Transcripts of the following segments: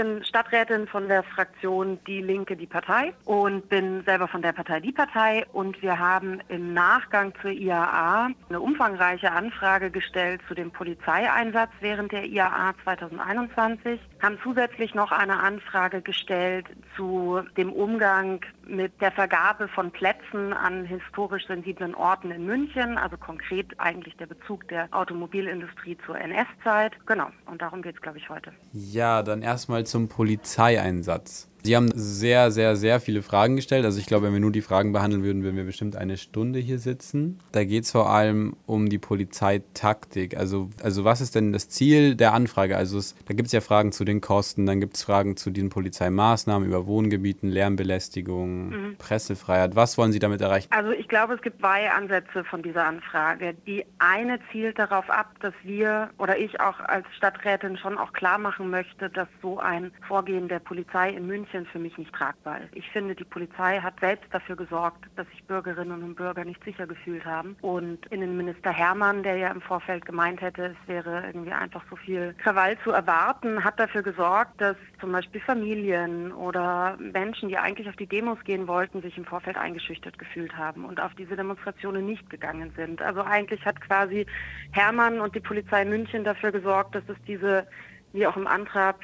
bin Stadträtin von der Fraktion Die Linke, die Partei und bin selber von der Partei Die Partei. Und wir haben im Nachgang zur IAA eine umfangreiche Anfrage gestellt zu dem Polizeieinsatz während der IAA 2021, haben zusätzlich noch eine Anfrage gestellt zu dem Umgang mit der Vergabe von Plätzen an historisch sensiblen Orten in München, also konkret eigentlich der Bezug der Automobilindustrie zur NS-Zeit. Genau, und darum geht es, glaube ich, heute. Ja, dann erstmal zum Polizeieinsatz. Sie haben sehr, sehr, sehr viele Fragen gestellt. Also ich glaube, wenn wir nur die Fragen behandeln würden, würden wir bestimmt eine Stunde hier sitzen. Da geht es vor allem um die Polizeitaktik. Also, also was ist denn das Ziel der Anfrage? Also es, da gibt es ja Fragen zu den Kosten, dann gibt es Fragen zu den Polizeimaßnahmen über Wohngebieten, Lärmbelästigung, mhm. Pressefreiheit. Was wollen Sie damit erreichen? Also ich glaube, es gibt zwei Ansätze von dieser Anfrage. Die eine zielt darauf ab, dass wir oder ich auch als Stadträtin schon auch klar machen möchte, dass so ein Vorgehen der Polizei in München München für mich nicht tragbar. Ich finde, die Polizei hat selbst dafür gesorgt, dass sich Bürgerinnen und Bürger nicht sicher gefühlt haben. Und Innenminister Hermann, der ja im Vorfeld gemeint hätte, es wäre irgendwie einfach so viel Krawall zu erwarten, hat dafür gesorgt, dass zum Beispiel Familien oder Menschen, die eigentlich auf die Demos gehen wollten, sich im Vorfeld eingeschüchtert gefühlt haben und auf diese Demonstrationen nicht gegangen sind. Also eigentlich hat quasi Hermann und die Polizei München dafür gesorgt, dass es diese wie auch im Antrag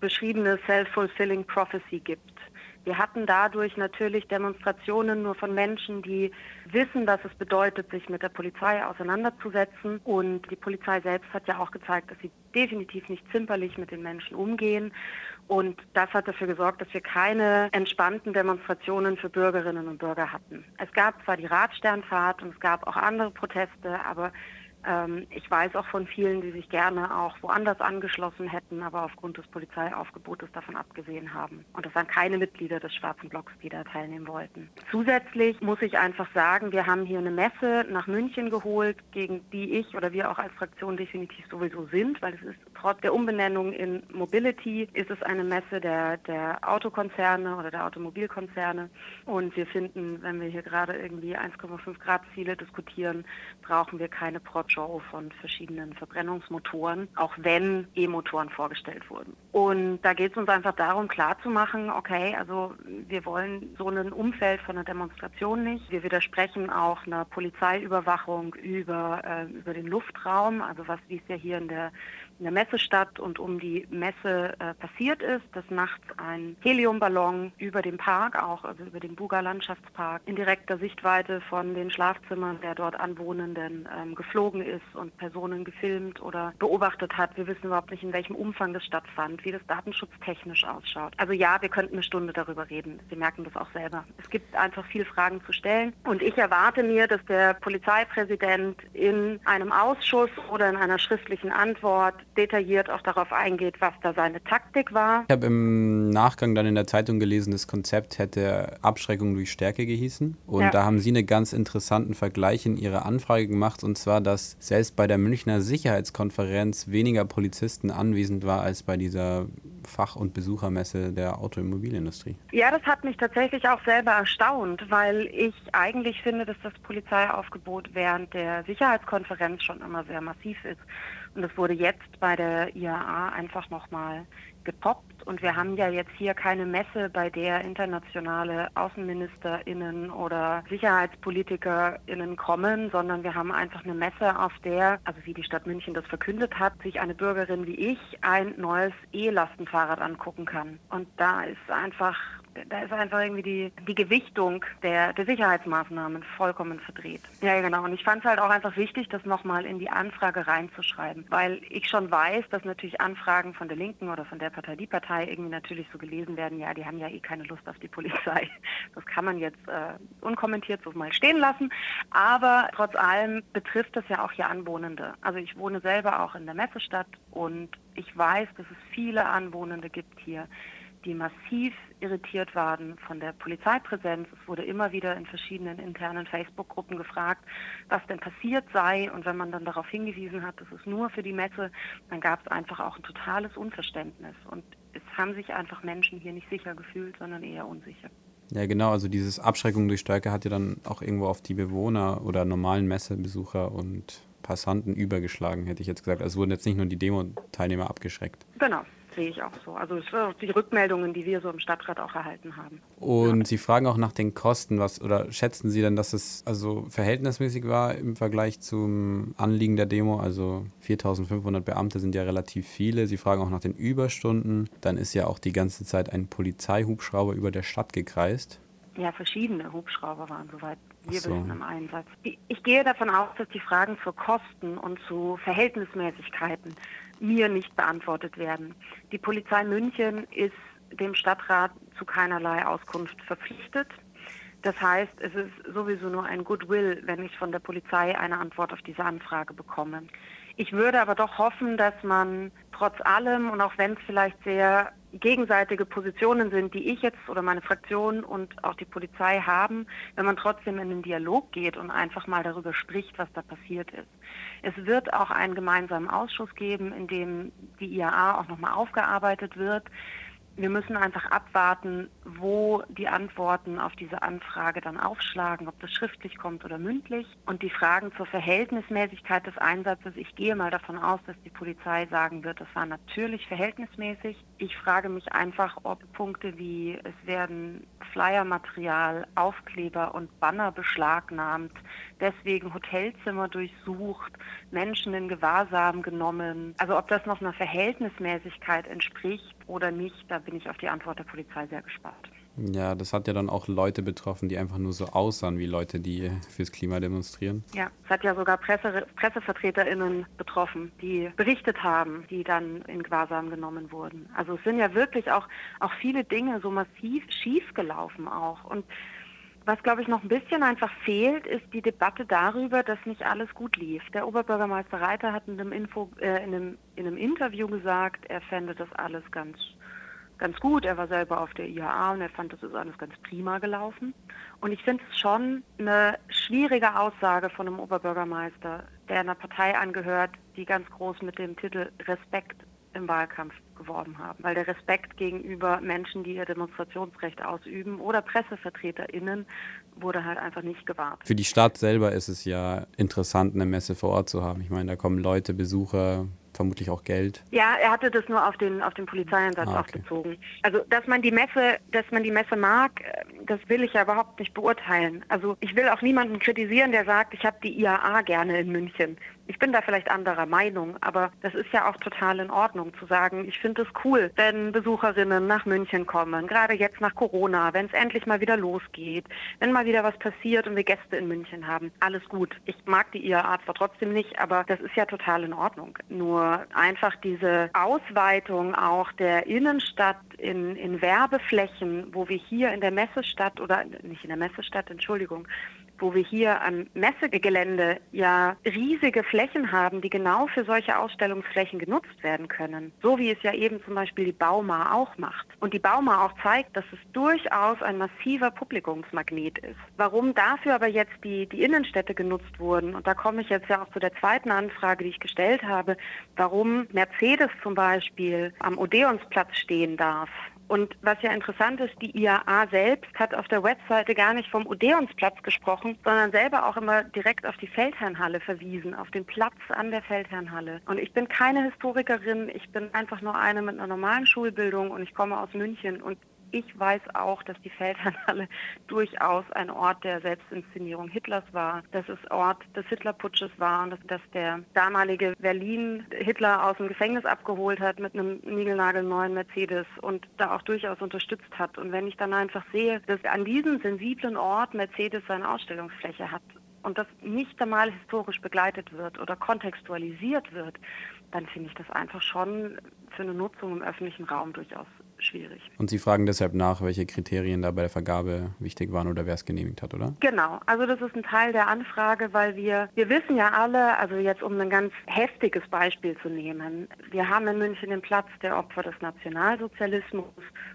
beschriebene Self-Fulfilling Prophecy gibt. Wir hatten dadurch natürlich Demonstrationen nur von Menschen, die wissen, was es bedeutet, sich mit der Polizei auseinanderzusetzen. Und die Polizei selbst hat ja auch gezeigt, dass sie definitiv nicht zimperlich mit den Menschen umgehen. Und das hat dafür gesorgt, dass wir keine entspannten Demonstrationen für Bürgerinnen und Bürger hatten. Es gab zwar die Radsternfahrt und es gab auch andere Proteste, aber ich weiß auch von vielen, die sich gerne auch woanders angeschlossen hätten, aber aufgrund des Polizeiaufgebotes davon abgesehen haben. Und das waren keine Mitglieder des Schwarzen Blocks, die da teilnehmen wollten. Zusätzlich muss ich einfach sagen, wir haben hier eine Messe nach München geholt, gegen die ich oder wir auch als Fraktion definitiv sowieso sind, weil es ist trotz der Umbenennung in Mobility ist es eine Messe der, der Autokonzerne oder der Automobilkonzerne. Und wir finden, wenn wir hier gerade irgendwie 1,5 Grad Ziele diskutieren, brauchen wir keine Pro-Show von verschiedenen Verbrennungsmotoren, auch wenn E-Motoren vorgestellt wurden. Und da geht es uns einfach darum, klarzumachen, okay, also wir wollen so ein Umfeld von einer Demonstration nicht. Wir widersprechen auch einer Polizeiüberwachung über, äh, über den Luftraum, also was, wie es ja hier in der in der Messestadt und um die Messe äh, passiert ist, dass nachts ein Heliumballon über dem Park, auch also über den Buga Landschaftspark, in direkter Sichtweite von den Schlafzimmern der dort Anwohnenden ähm, geflogen ist und Personen gefilmt oder beobachtet hat. Wir wissen überhaupt nicht, in welchem Umfang das stattfand, wie das datenschutztechnisch ausschaut. Also ja, wir könnten eine Stunde darüber reden. Sie merken das auch selber. Es gibt einfach viele Fragen zu stellen und ich erwarte mir, dass der Polizeipräsident in einem Ausschuss oder in einer schriftlichen Antwort detailliert auch darauf eingeht, was da seine Taktik war. Ich habe im Nachgang dann in der Zeitung gelesen, das Konzept hätte Abschreckung durch Stärke gehießen. Und ja. da haben Sie einen ganz interessanten Vergleich in Ihrer Anfrage gemacht, und zwar, dass selbst bei der Münchner Sicherheitskonferenz weniger Polizisten anwesend war als bei dieser Fach- und Besuchermesse der Automobilindustrie. Ja, das hat mich tatsächlich auch selber erstaunt, weil ich eigentlich finde, dass das Polizeiaufgebot während der Sicherheitskonferenz schon immer sehr massiv ist. Und es wurde jetzt bei der IAA einfach nochmal gepoppt. Und wir haben ja jetzt hier keine Messe, bei der internationale AußenministerInnen oder SicherheitspolitikerInnen kommen, sondern wir haben einfach eine Messe, auf der, also wie die Stadt München das verkündet hat, sich eine Bürgerin wie ich ein neues E-Lastenfahrrad angucken kann. Und da ist einfach da ist einfach irgendwie die, die Gewichtung der, der Sicherheitsmaßnahmen vollkommen verdreht. Ja, genau. Und ich fand es halt auch einfach wichtig, das nochmal in die Anfrage reinzuschreiben, weil ich schon weiß, dass natürlich Anfragen von der Linken oder von der Partei, die Partei irgendwie natürlich so gelesen werden, ja, die haben ja eh keine Lust auf die Polizei. Das kann man jetzt äh, unkommentiert so mal stehen lassen. Aber trotz allem betrifft das ja auch hier Anwohnende. Also ich wohne selber auch in der Messestadt und ich weiß, dass es viele Anwohnende gibt hier, die massiv irritiert waren von der Polizeipräsenz. Es wurde immer wieder in verschiedenen internen Facebook-Gruppen gefragt, was denn passiert sei. Und wenn man dann darauf hingewiesen hat, das ist nur für die Messe, dann gab es einfach auch ein totales Unverständnis. Und es haben sich einfach Menschen hier nicht sicher gefühlt, sondern eher unsicher. Ja, genau. Also dieses Abschreckung durch Stärke hat ja dann auch irgendwo auf die Bewohner oder normalen Messebesucher und Passanten übergeschlagen, hätte ich jetzt gesagt. Also wurden jetzt nicht nur die Demo-Teilnehmer abgeschreckt. Genau. Sehe ich auch so. Also das sind die Rückmeldungen, die wir so im Stadtrat auch erhalten haben. Und ja. Sie fragen auch nach den Kosten, was oder schätzen Sie denn, dass es also verhältnismäßig war im Vergleich zum Anliegen der Demo? Also 4.500 Beamte sind ja relativ viele. Sie fragen auch nach den Überstunden. Dann ist ja auch die ganze Zeit ein Polizeihubschrauber über der Stadt gekreist. Ja, verschiedene Hubschrauber waren soweit wir so. wissen im Einsatz. Ich gehe davon aus, dass die Fragen zu Kosten und zu Verhältnismäßigkeiten mir nicht beantwortet werden. Die Polizei München ist dem Stadtrat zu keinerlei Auskunft verpflichtet. Das heißt, es ist sowieso nur ein Goodwill, wenn ich von der Polizei eine Antwort auf diese Anfrage bekomme. Ich würde aber doch hoffen, dass man trotz allem und auch wenn es vielleicht sehr gegenseitige Positionen sind, die ich jetzt oder meine Fraktion und auch die Polizei haben, wenn man trotzdem in den Dialog geht und einfach mal darüber spricht, was da passiert ist. Es wird auch einen gemeinsamen Ausschuss geben, in dem die IAA auch nochmal aufgearbeitet wird wir müssen einfach abwarten, wo die Antworten auf diese Anfrage dann aufschlagen, ob das schriftlich kommt oder mündlich. Und die Fragen zur Verhältnismäßigkeit des Einsatzes, ich gehe mal davon aus, dass die Polizei sagen wird, das war natürlich verhältnismäßig. Ich frage mich einfach, ob Punkte wie es werden Flyermaterial, Aufkleber und Banner beschlagnahmt, deswegen Hotelzimmer durchsucht, Menschen in Gewahrsam genommen. Also ob das noch einer Verhältnismäßigkeit entspricht oder nicht, da bin ich auf die Antwort der Polizei sehr gespannt. Ja, das hat ja dann auch Leute betroffen, die einfach nur so aussahen wie Leute, die fürs Klima demonstrieren. Ja, es hat ja sogar Presse, PressevertreterInnen betroffen, die berichtet haben, die dann in Gewahrsam genommen wurden. Also es sind ja wirklich auch, auch viele Dinge so massiv schiefgelaufen auch. Und was, glaube ich, noch ein bisschen einfach fehlt, ist die Debatte darüber, dass nicht alles gut lief. Der Oberbürgermeister Reiter hat in einem, Info, äh, in einem, in einem Interview gesagt, er fände das alles ganz, ganz gut. Er war selber auf der IHA und er fand, das ist alles ganz prima gelaufen. Und ich finde es schon eine schwierige Aussage von einem Oberbürgermeister, der einer Partei angehört, die ganz groß mit dem Titel Respekt im Wahlkampf geworben haben, weil der Respekt gegenüber Menschen, die ihr Demonstrationsrecht ausüben oder PressevertreterInnen wurde halt einfach nicht gewahrt. Für die Stadt selber ist es ja interessant, eine Messe vor Ort zu haben. Ich meine, da kommen Leute, Besucher, vermutlich auch Geld. Ja, er hatte das nur auf den auf den Polizeieinsatz ah, okay. bezogen. Also dass man die Messe, dass man die Messe mag, äh, das will ich ja überhaupt nicht beurteilen. Also ich will auch niemanden kritisieren, der sagt, ich habe die IAA gerne in München. Ich bin da vielleicht anderer Meinung, aber das ist ja auch total in Ordnung zu sagen, ich finde es cool, wenn Besucherinnen nach München kommen, gerade jetzt nach Corona, wenn es endlich mal wieder losgeht, wenn mal wieder was passiert und wir Gäste in München haben. Alles gut. Ich mag die IAA zwar trotzdem nicht, aber das ist ja total in Ordnung. Nur einfach diese Ausweitung auch der Innenstadt in, in Werbeflächen, wo wir hier in der Messestadt oder nicht in der Messestadt, Entschuldigung, wo wir hier am Messegelände ja riesige Flächen haben, die genau für solche Ausstellungsflächen genutzt werden können. So wie es ja eben zum Beispiel die Bauma auch macht. Und die Bauma auch zeigt, dass es durchaus ein massiver Publikumsmagnet ist. Warum dafür aber jetzt die, die Innenstädte genutzt wurden, und da komme ich jetzt ja auch zu der zweiten Anfrage, die ich gestellt habe, warum Mercedes zum Beispiel am Odeonsplatz stehen darf und was ja interessant ist, die IAA selbst hat auf der Webseite gar nicht vom Odeonsplatz gesprochen, sondern selber auch immer direkt auf die Feldherrnhalle verwiesen, auf den Platz an der Feldherrnhalle. Und ich bin keine Historikerin, ich bin einfach nur eine mit einer normalen Schulbildung und ich komme aus München und ich weiß auch, dass die Feldherrnhalle durchaus ein Ort der Selbstinszenierung Hitlers war, dass es Ort des Hitlerputsches war und dass, dass der damalige Berlin Hitler aus dem Gefängnis abgeholt hat mit einem niegelnagelneuen Mercedes und da auch durchaus unterstützt hat. Und wenn ich dann einfach sehe, dass an diesem sensiblen Ort Mercedes seine Ausstellungsfläche hat und das nicht einmal historisch begleitet wird oder kontextualisiert wird, dann finde ich das einfach schon für eine Nutzung im öffentlichen Raum durchaus schwierig. Und Sie fragen deshalb nach, welche Kriterien da bei der Vergabe wichtig waren oder wer es genehmigt hat, oder? Genau, also das ist ein Teil der Anfrage, weil wir, wir wissen ja alle, also jetzt um ein ganz heftiges Beispiel zu nehmen, wir haben in München den Platz der Opfer des Nationalsozialismus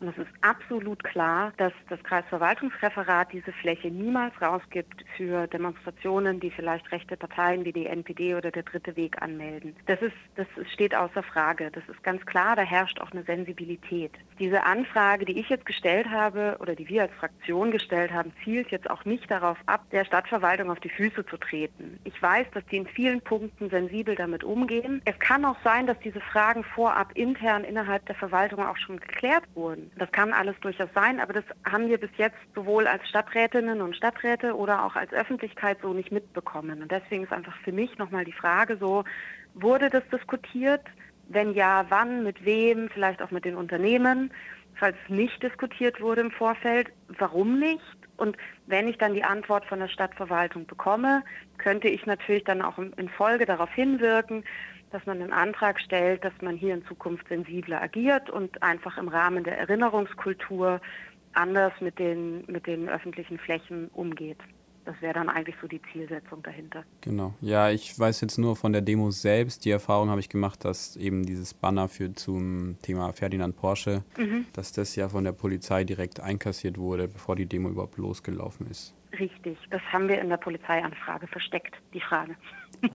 und es ist absolut klar, dass das Kreisverwaltungsreferat diese Fläche niemals rausgibt für Demonstrationen, die vielleicht rechte Parteien wie die NPD oder der Dritte Weg anmelden. Das ist, das steht außer Frage. Das ist ganz klar, da herrscht auch eine Sensibilität. Diese Anfrage, die ich jetzt gestellt habe oder die wir als Fraktion gestellt haben, zielt jetzt auch nicht darauf ab, der Stadtverwaltung auf die Füße zu treten. Ich weiß, dass die in vielen Punkten sensibel damit umgehen. Es kann auch sein, dass diese Fragen vorab intern innerhalb der Verwaltung auch schon geklärt wurden. Das kann alles durchaus sein, aber das haben wir bis jetzt sowohl als Stadträtinnen und Stadträte oder auch als Öffentlichkeit so nicht mitbekommen. Und deswegen ist einfach für mich nochmal die Frage so, wurde das diskutiert? Wenn ja, wann, mit wem, vielleicht auch mit den Unternehmen? Falls nicht diskutiert wurde im Vorfeld, warum nicht? Und wenn ich dann die Antwort von der Stadtverwaltung bekomme, könnte ich natürlich dann auch in Folge darauf hinwirken, dass man einen Antrag stellt, dass man hier in Zukunft sensibler agiert und einfach im Rahmen der Erinnerungskultur anders mit den, mit den öffentlichen Flächen umgeht. Das wäre dann eigentlich so die Zielsetzung dahinter. Genau. Ja, ich weiß jetzt nur von der Demo selbst. Die Erfahrung habe ich gemacht, dass eben dieses Banner für zum Thema Ferdinand Porsche, mhm. dass das ja von der Polizei direkt einkassiert wurde, bevor die Demo überhaupt losgelaufen ist. Richtig. Das haben wir in der Polizeianfrage versteckt, die Frage.